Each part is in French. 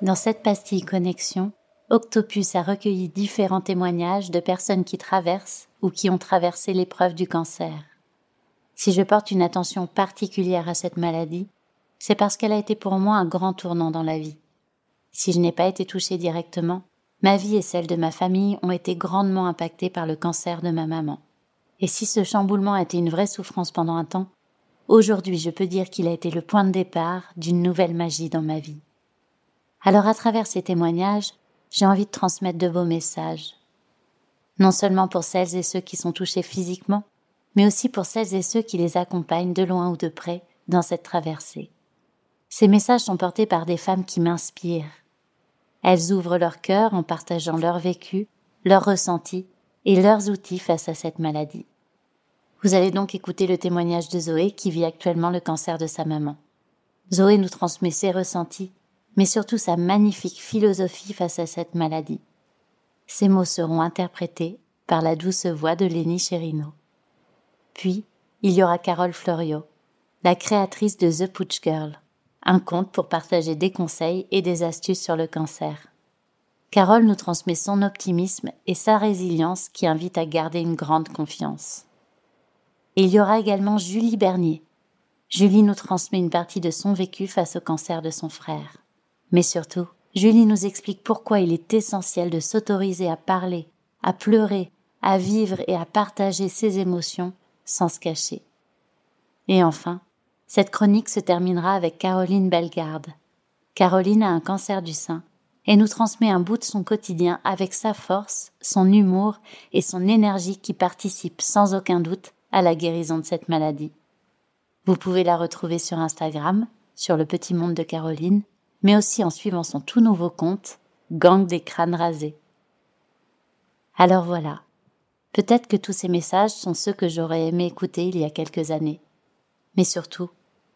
Dans cette pastille connexion, Octopus a recueilli différents témoignages de personnes qui traversent ou qui ont traversé l'épreuve du cancer. Si je porte une attention particulière à cette maladie, c'est parce qu'elle a été pour moi un grand tournant dans la vie. Si je n'ai pas été touchée directement, ma vie et celle de ma famille ont été grandement impactées par le cancer de ma maman. Et si ce chamboulement a été une vraie souffrance pendant un temps, aujourd'hui je peux dire qu'il a été le point de départ d'une nouvelle magie dans ma vie. Alors à travers ces témoignages, j'ai envie de transmettre de beaux messages. Non seulement pour celles et ceux qui sont touchés physiquement, mais aussi pour celles et ceux qui les accompagnent de loin ou de près dans cette traversée. Ces messages sont portés par des femmes qui m'inspirent. Elles ouvrent leur cœur en partageant leur vécu, leurs ressentis et leurs outils face à cette maladie. Vous allez donc écouter le témoignage de Zoé qui vit actuellement le cancer de sa maman. Zoé nous transmet ses ressentis mais surtout sa magnifique philosophie face à cette maladie. Ces mots seront interprétés par la douce voix de Lénie Cherino. Puis, il y aura Carole Florio, la créatrice de The Putsch Girl, un conte pour partager des conseils et des astuces sur le cancer. Carole nous transmet son optimisme et sa résilience qui invite à garder une grande confiance. Et il y aura également Julie Bernier. Julie nous transmet une partie de son vécu face au cancer de son frère. Mais surtout, Julie nous explique pourquoi il est essentiel de s'autoriser à parler, à pleurer, à vivre et à partager ses émotions sans se cacher. Et enfin, cette chronique se terminera avec Caroline Bellegarde. Caroline a un cancer du sein et nous transmet un bout de son quotidien avec sa force, son humour et son énergie qui participent sans aucun doute à la guérison de cette maladie. Vous pouvez la retrouver sur Instagram, sur le petit monde de Caroline, mais aussi en suivant son tout nouveau compte, Gang des crânes rasés. Alors voilà, peut-être que tous ces messages sont ceux que j'aurais aimé écouter il y a quelques années, mais surtout,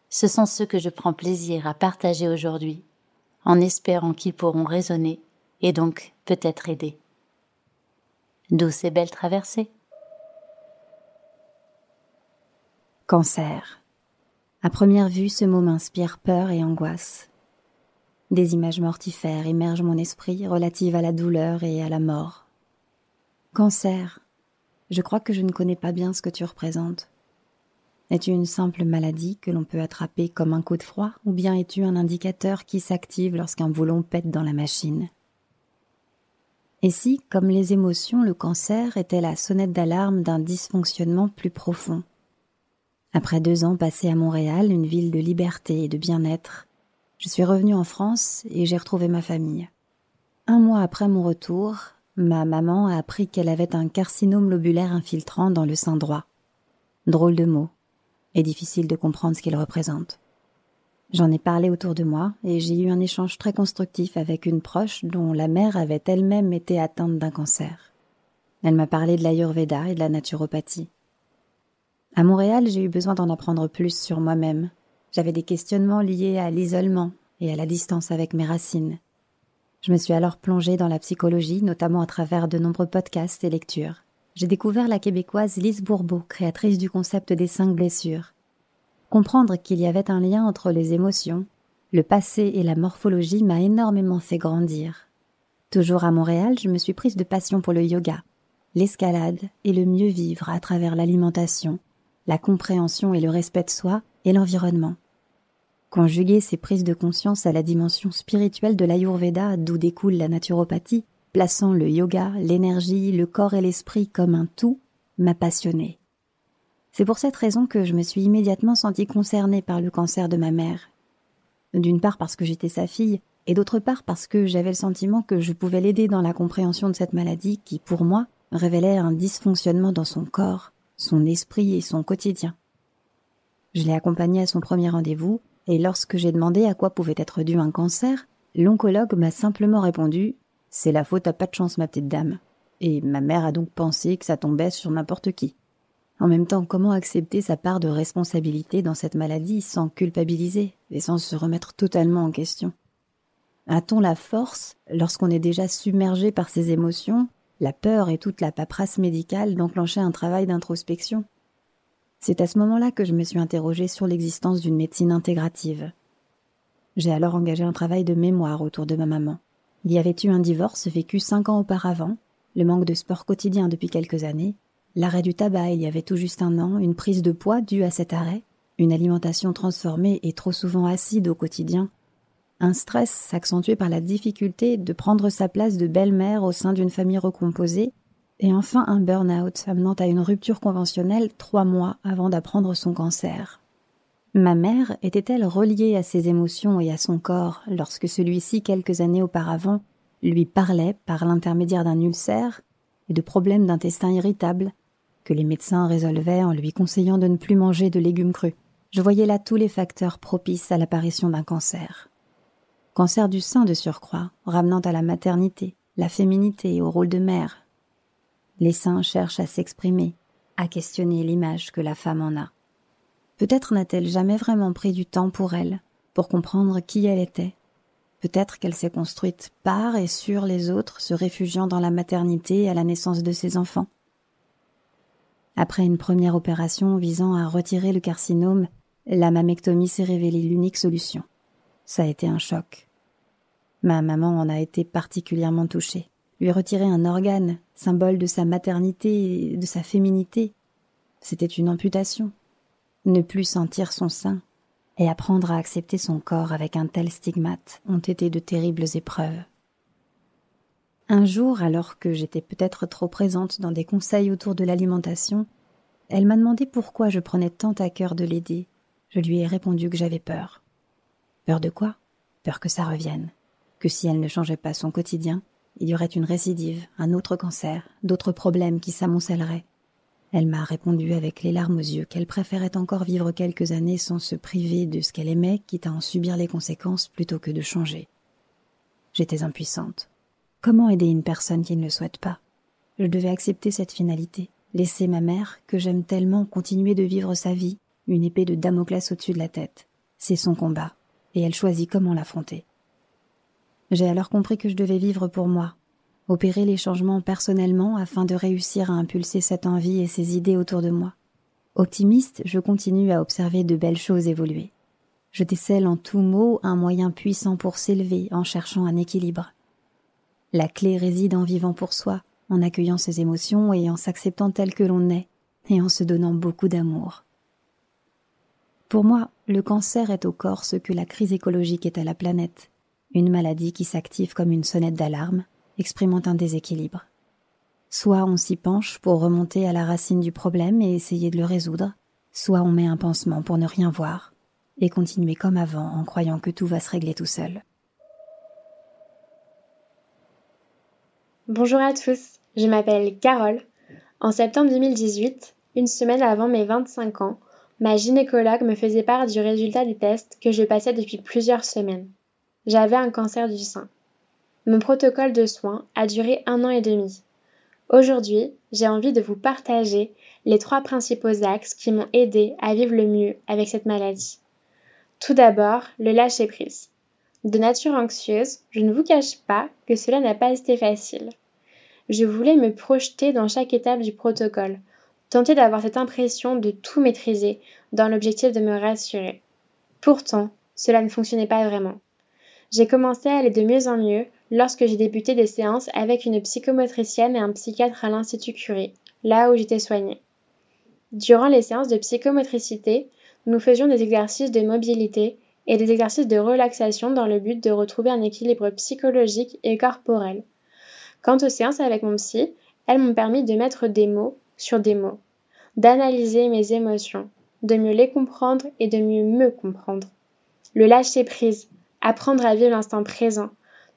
ce sont ceux que je prends plaisir à partager aujourd'hui, en espérant qu'ils pourront résonner et donc peut-être aider. Douce et belle traversée. Cancer. À première vue, ce mot m'inspire peur et angoisse. Des images mortifères émergent mon esprit relatives à la douleur et à la mort. Cancer. Je crois que je ne connais pas bien ce que tu représentes. Es-tu une simple maladie que l'on peut attraper comme un coup de froid ou bien es-tu un indicateur qui s'active lorsqu'un boulon pète dans la machine? Et si, comme les émotions, le cancer était la sonnette d'alarme d'un dysfonctionnement plus profond? Après deux ans passés à Montréal, une ville de liberté et de bien-être, je suis revenue en France et j'ai retrouvé ma famille. Un mois après mon retour, ma maman a appris qu'elle avait un carcinome lobulaire infiltrant dans le sein droit. Drôle de mot, et difficile de comprendre ce qu'il représente. J'en ai parlé autour de moi et j'ai eu un échange très constructif avec une proche dont la mère avait elle-même été atteinte d'un cancer. Elle m'a parlé de l'ayurveda et de la naturopathie. À Montréal, j'ai eu besoin d'en apprendre plus sur moi-même j'avais des questionnements liés à l'isolement et à la distance avec mes racines. Je me suis alors plongée dans la psychologie, notamment à travers de nombreux podcasts et lectures. J'ai découvert la québécoise Lise Bourbeau, créatrice du concept des cinq blessures. Comprendre qu'il y avait un lien entre les émotions, le passé et la morphologie m'a énormément fait grandir. Toujours à Montréal, je me suis prise de passion pour le yoga, l'escalade et le mieux vivre à travers l'alimentation, la compréhension et le respect de soi et l'environnement. Conjuguer ces prises de conscience à la dimension spirituelle de l'Ayurveda d'où découle la naturopathie, plaçant le yoga, l'énergie, le corps et l'esprit comme un tout, m'a passionné. C'est pour cette raison que je me suis immédiatement sentie concernée par le cancer de ma mère. D'une part parce que j'étais sa fille, et d'autre part parce que j'avais le sentiment que je pouvais l'aider dans la compréhension de cette maladie qui, pour moi, révélait un dysfonctionnement dans son corps, son esprit et son quotidien. Je l'ai accompagnée à son premier rendez-vous, et lorsque j'ai demandé à quoi pouvait être dû un cancer, l'oncologue m'a simplement répondu C'est la faute à pas de chance, ma petite dame. Et ma mère a donc pensé que ça tombait sur n'importe qui. En même temps, comment accepter sa part de responsabilité dans cette maladie sans culpabiliser et sans se remettre totalement en question? A-t-on la force, lorsqu'on est déjà submergé par ses émotions, la peur et toute la paperasse médicale, d'enclencher un travail d'introspection? C'est à ce moment-là que je me suis interrogée sur l'existence d'une médecine intégrative. J'ai alors engagé un travail de mémoire autour de ma maman. Il y avait eu un divorce vécu cinq ans auparavant, le manque de sport quotidien depuis quelques années, l'arrêt du tabac il y avait tout juste un an, une prise de poids due à cet arrêt, une alimentation transformée et trop souvent acide au quotidien, un stress accentué par la difficulté de prendre sa place de belle-mère au sein d'une famille recomposée, et enfin un burn-out amenant à une rupture conventionnelle trois mois avant d'apprendre son cancer. Ma mère était-elle reliée à ses émotions et à son corps lorsque celui-ci, quelques années auparavant, lui parlait par l'intermédiaire d'un ulcère et de problèmes d'intestin irritable que les médecins résolvaient en lui conseillant de ne plus manger de légumes crus? Je voyais là tous les facteurs propices à l'apparition d'un cancer. Cancer du sein de surcroît, ramenant à la maternité, la féminité, au rôle de mère. Les seins cherchent à s'exprimer, à questionner l'image que la femme en a. Peut-être n'a-t-elle jamais vraiment pris du temps pour elle, pour comprendre qui elle était. Peut-être qu'elle s'est construite par et sur les autres, se réfugiant dans la maternité à la naissance de ses enfants. Après une première opération visant à retirer le carcinome, la mammectomie s'est révélée l'unique solution. Ça a été un choc. Ma maman en a été particulièrement touchée. Lui retirer un organe, symbole de sa maternité et de sa féminité, c'était une amputation ne plus sentir son sein et apprendre à accepter son corps avec un tel stigmate ont été de terribles épreuves. Un jour, alors que j'étais peut-être trop présente dans des conseils autour de l'alimentation, elle m'a demandé pourquoi je prenais tant à cœur de l'aider. Je lui ai répondu que j'avais peur. Peur de quoi? Peur que ça revienne. Que si elle ne changeait pas son quotidien, il y aurait une récidive, un autre cancer, d'autres problèmes qui s'amoncelleraient, elle m'a répondu avec les larmes aux yeux qu'elle préférait encore vivre quelques années sans se priver de ce qu'elle aimait, quitte à en subir les conséquences plutôt que de changer. J'étais impuissante. Comment aider une personne qui ne le souhaite pas? Je devais accepter cette finalité, laisser ma mère, que j'aime tellement, continuer de vivre sa vie, une épée de Damoclès au-dessus de la tête. C'est son combat, et elle choisit comment l'affronter. J'ai alors compris que je devais vivre pour moi, opérer les changements personnellement afin de réussir à impulser cette envie et ces idées autour de moi. Optimiste, je continue à observer de belles choses évoluer. Je décèle en tout mot un moyen puissant pour s'élever en cherchant un équilibre. La clé réside en vivant pour soi, en accueillant ses émotions et en s'acceptant tel que l'on est, et en se donnant beaucoup d'amour. Pour moi, le cancer est au corps ce que la crise écologique est à la planète, une maladie qui s'active comme une sonnette d'alarme, exprimant un déséquilibre. Soit on s'y penche pour remonter à la racine du problème et essayer de le résoudre, soit on met un pansement pour ne rien voir et continuer comme avant en croyant que tout va se régler tout seul. Bonjour à tous, je m'appelle Carole. En septembre 2018, une semaine avant mes 25 ans, ma gynécologue me faisait part du résultat des tests que je passais depuis plusieurs semaines. J'avais un cancer du sein. Mon protocole de soins a duré un an et demi. Aujourd'hui, j'ai envie de vous partager les trois principaux axes qui m'ont aidé à vivre le mieux avec cette maladie. Tout d'abord, le lâcher-prise. De nature anxieuse, je ne vous cache pas que cela n'a pas été facile. Je voulais me projeter dans chaque étape du protocole, tenter d'avoir cette impression de tout maîtriser dans l'objectif de me rassurer. Pourtant, cela ne fonctionnait pas vraiment. J'ai commencé à aller de mieux en mieux lorsque j'ai débuté des séances avec une psychomotricienne et un psychiatre à l'Institut Curie, là où j'étais soignée. Durant les séances de psychomotricité, nous faisions des exercices de mobilité et des exercices de relaxation dans le but de retrouver un équilibre psychologique et corporel. Quant aux séances avec mon psy, elles m'ont permis de mettre des mots sur des mots, d'analyser mes émotions, de mieux les comprendre et de mieux me comprendre. Le lâcher prise, apprendre à vivre l'instant présent,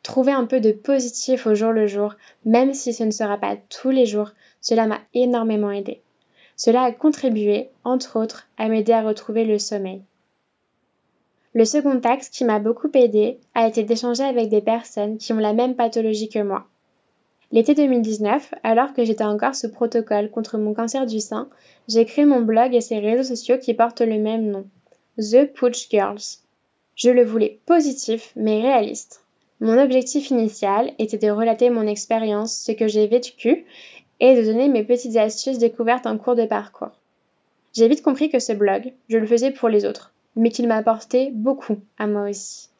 Trouver un peu de positif au jour le jour, même si ce ne sera pas tous les jours, cela m'a énormément aidé. Cela a contribué, entre autres, à m'aider à retrouver le sommeil. Le second axe qui m'a beaucoup aidé a été d'échanger avec des personnes qui ont la même pathologie que moi. L'été 2019, alors que j'étais encore sous protocole contre mon cancer du sein, j'ai créé mon blog et ses réseaux sociaux qui portent le même nom, The Pooch Girls. Je le voulais positif mais réaliste. Mon objectif initial était de relater mon expérience, ce que j'ai vécu, et de donner mes petites astuces découvertes en cours de parcours. J'ai vite compris que ce blog, je le faisais pour les autres, mais qu'il m'apportait beaucoup à moi aussi.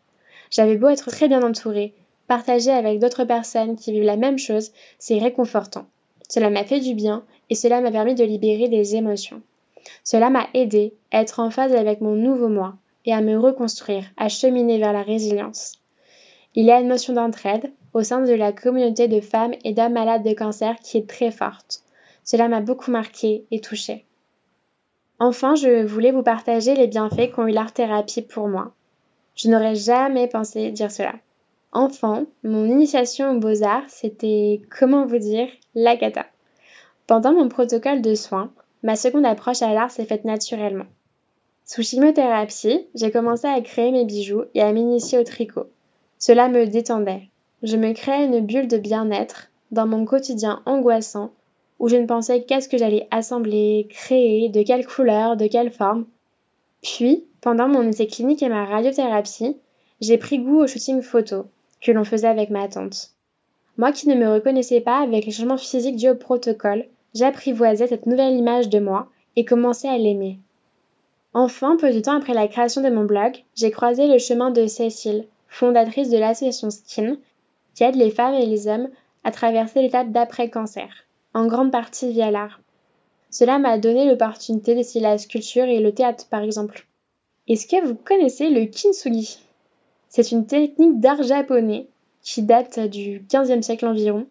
J'avais beau être très bien entourée, partager avec d'autres personnes qui vivent la même chose, c'est réconfortant. Cela m'a fait du bien et cela m'a permis de libérer des émotions. Cela m'a aidé à être en phase avec mon nouveau moi et à me reconstruire, à cheminer vers la résilience. Il y a une notion d'entraide au sein de la communauté de femmes et d'hommes malades de cancer qui est très forte. Cela m'a beaucoup marqué et touchée. Enfin, je voulais vous partager les bienfaits qu'ont eu l'art-thérapie pour moi. Je n'aurais jamais pensé dire cela. Enfant, mon initiation aux beaux-arts, c'était, comment vous dire, la cata. Pendant mon protocole de soins, ma seconde approche à l'art s'est faite naturellement. Sous chimiothérapie, j'ai commencé à créer mes bijoux et à m'initier au tricot. Cela me détendait. Je me créais une bulle de bien-être dans mon quotidien angoissant où je ne pensais qu'à ce que j'allais assembler, créer, de quelle couleur, de quelle forme. Puis, pendant mon essai clinique et ma radiothérapie, j'ai pris goût au shooting photo que l'on faisait avec ma tante. Moi qui ne me reconnaissais pas avec les changements physiques dus au protocole, j'apprivoisais cette nouvelle image de moi et commençais à l'aimer. Enfin, peu de temps après la création de mon blog, j'ai croisé le chemin de Cécile, fondatrice de l'association Skin, qui aide les femmes et les hommes à traverser l'étape d'après-cancer en grande partie via l'art. Cela m'a donné l'opportunité d'essayer la sculpture et le théâtre par exemple. Est-ce que vous connaissez le kintsugi? C'est une technique d'art japonais qui date du XVe siècle environ,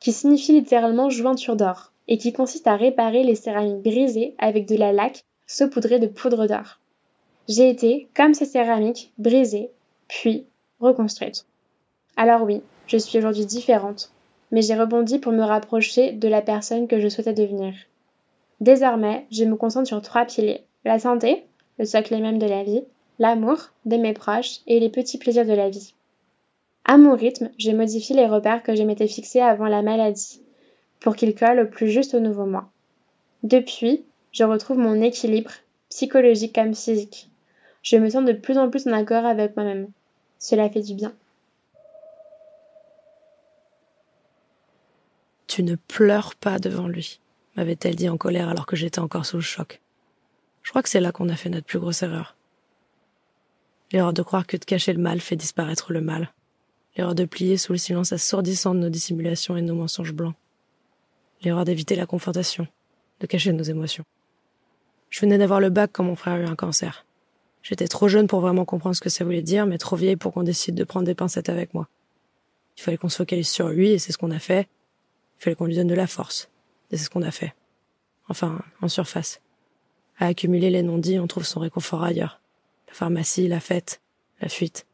qui signifie littéralement jointure d'or, et qui consiste à réparer les céramiques brisées avec de la laque saupoudrée de poudre d'or. J'ai été, comme ces céramiques, brisée, puis reconstruite. Alors oui, je suis aujourd'hui différente, mais j'ai rebondi pour me rapprocher de la personne que je souhaitais devenir. Désormais, je me concentre sur trois piliers. La santé, le socle même de la vie, l'amour de mes proches et les petits plaisirs de la vie. À mon rythme, je modifie les repères que je m'étais fixés avant la maladie, pour qu'ils collent au plus juste au nouveau moi. Depuis, je retrouve mon équilibre, psychologique comme physique. Je me sens de plus en plus en accord avec moi-même. Cela fait du bien. Tu ne pleures pas devant lui, m'avait-elle dit en colère alors que j'étais encore sous le choc. Je crois que c'est là qu'on a fait notre plus grosse erreur. L'erreur de croire que de cacher le mal fait disparaître le mal. L'erreur de plier sous le silence assourdissant de nos dissimulations et nos mensonges blancs. L'erreur d'éviter la confrontation, de cacher nos émotions. Je venais d'avoir le bac quand mon frère eut un cancer. J'étais trop jeune pour vraiment comprendre ce que ça voulait dire, mais trop vieille pour qu'on décide de prendre des pincettes avec moi. Il fallait qu'on se focalise sur lui, et c'est ce qu'on a fait, il fallait qu'on lui donne de la force. Et c'est ce qu'on a fait. Enfin, en surface. À accumuler les non-dits, on trouve son réconfort ailleurs. La pharmacie, la fête, la fuite.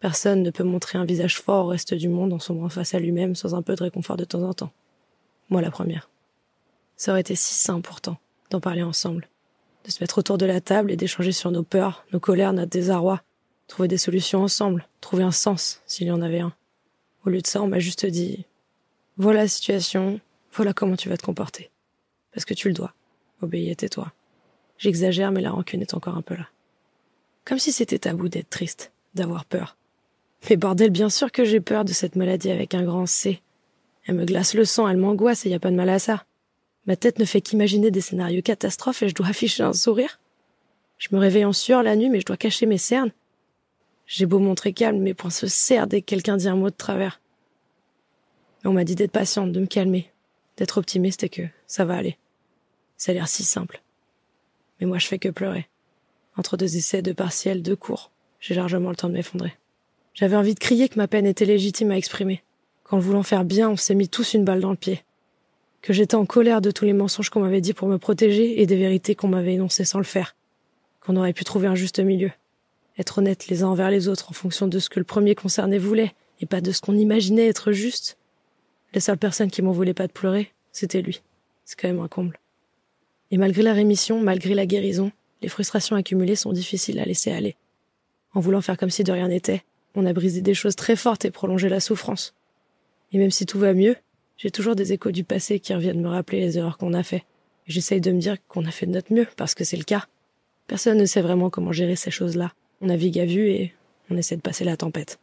Personne ne peut montrer un visage fort au reste du monde en sombrant face à lui-même sans un peu de réconfort de temps en temps. Moi la première. Ça aurait été si simple pourtant d'en parler ensemble, de se mettre autour de la table et d'échanger sur nos peurs, nos colères, notre désarroi, trouver des solutions ensemble, trouver un sens s'il y en avait un. Au lieu de ça, on m'a juste dit voilà la situation, voilà comment tu vas te comporter. Parce que tu le dois. Obéis et tais-toi. J'exagère, mais la rancune est encore un peu là. Comme si c'était tabou d'être triste, d'avoir peur. Mais bordel, bien sûr que j'ai peur de cette maladie avec un grand C. Elle me glace le sang, elle m'angoisse et y a pas de mal à ça. Ma tête ne fait qu'imaginer des scénarios catastrophes et je dois afficher un sourire. Je me réveille en sueur la nuit, mais je dois cacher mes cernes. J'ai beau montrer calme, mes poings se serrent dès que quelqu'un dit un mot de travers. On m'a dit d'être patiente, de me calmer, d'être optimiste et que ça va aller. Ça a l'air si simple. Mais moi je fais que pleurer. Entre deux essais, deux partiels, deux cours, j'ai largement le temps de m'effondrer. J'avais envie de crier que ma peine était légitime à exprimer. Qu'en voulant faire bien, on s'est mis tous une balle dans le pied. Que j'étais en colère de tous les mensonges qu'on m'avait dit pour me protéger et des vérités qu'on m'avait énoncées sans le faire. Qu'on aurait pu trouver un juste milieu. Être honnête les uns envers les autres en fonction de ce que le premier concerné voulait et pas de ce qu'on imaginait être juste. La seule personne qui m'en voulait pas de pleurer, c'était lui. C'est quand même un comble. Et malgré la rémission, malgré la guérison, les frustrations accumulées sont difficiles à laisser aller. En voulant faire comme si de rien n'était, on a brisé des choses très fortes et prolongé la souffrance. Et même si tout va mieux, j'ai toujours des échos du passé qui reviennent me rappeler les erreurs qu'on a fait. J'essaye de me dire qu'on a fait de notre mieux, parce que c'est le cas. Personne ne sait vraiment comment gérer ces choses-là. On navigue à vue et on essaie de passer la tempête.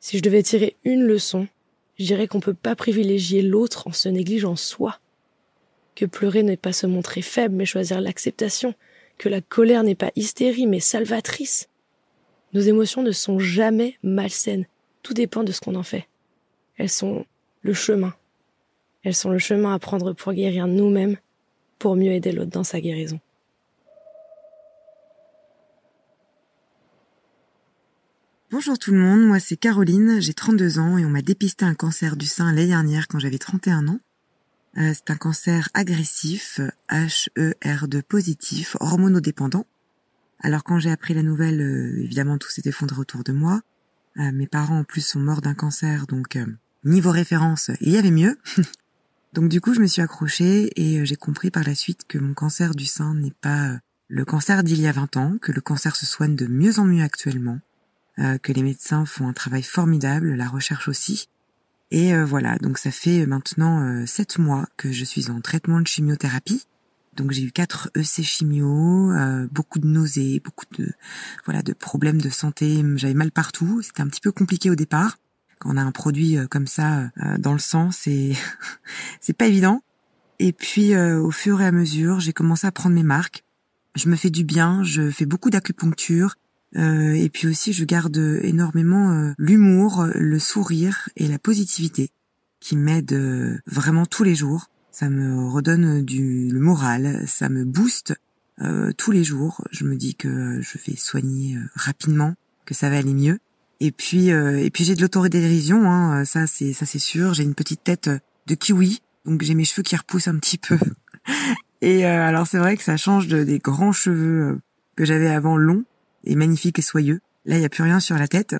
Si je devais tirer une leçon, je dirais qu'on peut pas privilégier l'autre en se négligeant soi. Que pleurer n'est pas se montrer faible, mais choisir l'acceptation. Que la colère n'est pas hystérie, mais salvatrice. Nos émotions ne sont jamais malsaines. Tout dépend de ce qu'on en fait. Elles sont le chemin. Elles sont le chemin à prendre pour guérir nous-mêmes, pour mieux aider l'autre dans sa guérison. Bonjour tout le monde, moi c'est Caroline, j'ai 32 ans et on m'a dépisté un cancer du sein l'année dernière quand j'avais 31 ans. Euh, c'est un cancer agressif, HER2 positif, hormonodépendant. Alors quand j'ai appris la nouvelle, euh, évidemment tout s'est effondré autour de moi. Euh, mes parents en plus sont morts d'un cancer, donc niveau référence, il y avait mieux. donc du coup je me suis accrochée et j'ai compris par la suite que mon cancer du sein n'est pas le cancer d'il y a 20 ans, que le cancer se soigne de mieux en mieux actuellement euh, que les médecins font un travail formidable, la recherche aussi. Et euh, voilà, donc ça fait maintenant euh, sept mois que je suis en traitement de chimiothérapie. Donc j'ai eu quatre EC chimio, beaucoup de nausées, beaucoup de voilà de problèmes de santé. J'avais mal partout. C'était un petit peu compliqué au départ. Quand on a un produit comme ça dans le sang, c'est c'est pas évident. Et puis au fur et à mesure, j'ai commencé à prendre mes marques. Je me fais du bien. Je fais beaucoup d'acupuncture. Euh, et puis aussi, je garde énormément euh, l'humour, le sourire et la positivité qui m'aident euh, vraiment tous les jours. Ça me redonne du le moral, ça me booste tous les jours. Je me dis que je vais soigner rapidement, que ça va aller mieux. Et puis, et puis j'ai de l'autodérision, hein, ça c'est ça c'est sûr. J'ai une petite tête de kiwi, donc j'ai mes cheveux qui repoussent un petit peu. Et alors c'est vrai que ça change de, des grands cheveux que j'avais avant longs et magnifique et soyeux. Là, il n'y a plus rien sur la tête,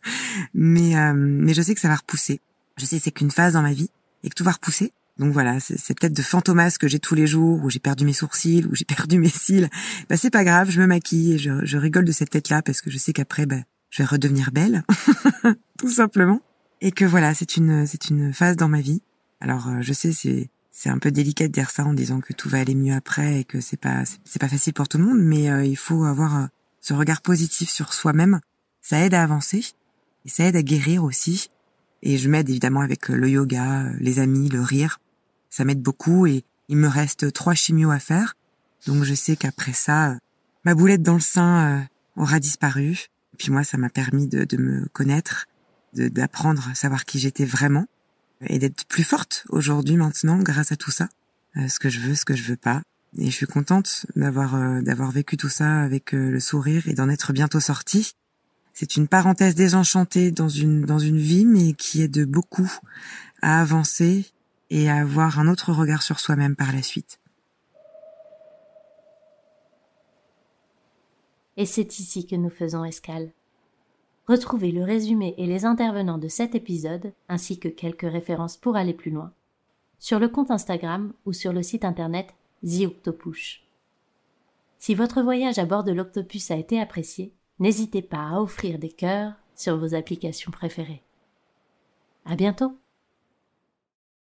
mais euh, mais je sais que ça va repousser. Je sais c'est qu'une phase dans ma vie et que tout va repousser. Donc voilà, c'est peut-être de fantomas que j'ai tous les jours, où j'ai perdu mes sourcils, où j'ai perdu mes cils. Bah c'est pas grave, je me maquille et je, je rigole de cette tête-là parce que je sais qu'après, bah, je vais redevenir belle, tout simplement. Et que voilà, c'est une c'est une phase dans ma vie. Alors euh, je sais, c'est c'est un peu délicat de dire ça en disant que tout va aller mieux après et que c'est pas c'est pas facile pour tout le monde, mais euh, il faut avoir ce regard positif sur soi-même, ça aide à avancer et ça aide à guérir aussi. Et je m'aide évidemment avec le yoga, les amis, le rire. Ça m'aide beaucoup et il me reste trois chimios à faire. Donc je sais qu'après ça, ma boulette dans le sein euh, aura disparu. Puis moi, ça m'a permis de, me connaître, d'apprendre à savoir qui j'étais vraiment et d'être plus forte aujourd'hui maintenant grâce à tout ça. Euh, ce que je veux, ce que je veux pas. Et je suis contente d'avoir euh, d'avoir vécu tout ça avec euh, le sourire et d'en être bientôt sortie. C'est une parenthèse désenchantée dans une dans une vie, mais qui aide beaucoup à avancer et à avoir un autre regard sur soi-même par la suite. Et c'est ici que nous faisons escale. Retrouvez le résumé et les intervenants de cet épisode, ainsi que quelques références pour aller plus loin, sur le compte Instagram ou sur le site internet The. Si votre voyage à bord de l'Octopus a été apprécié, n'hésitez pas à offrir des cœurs sur vos applications préférées. À bientôt!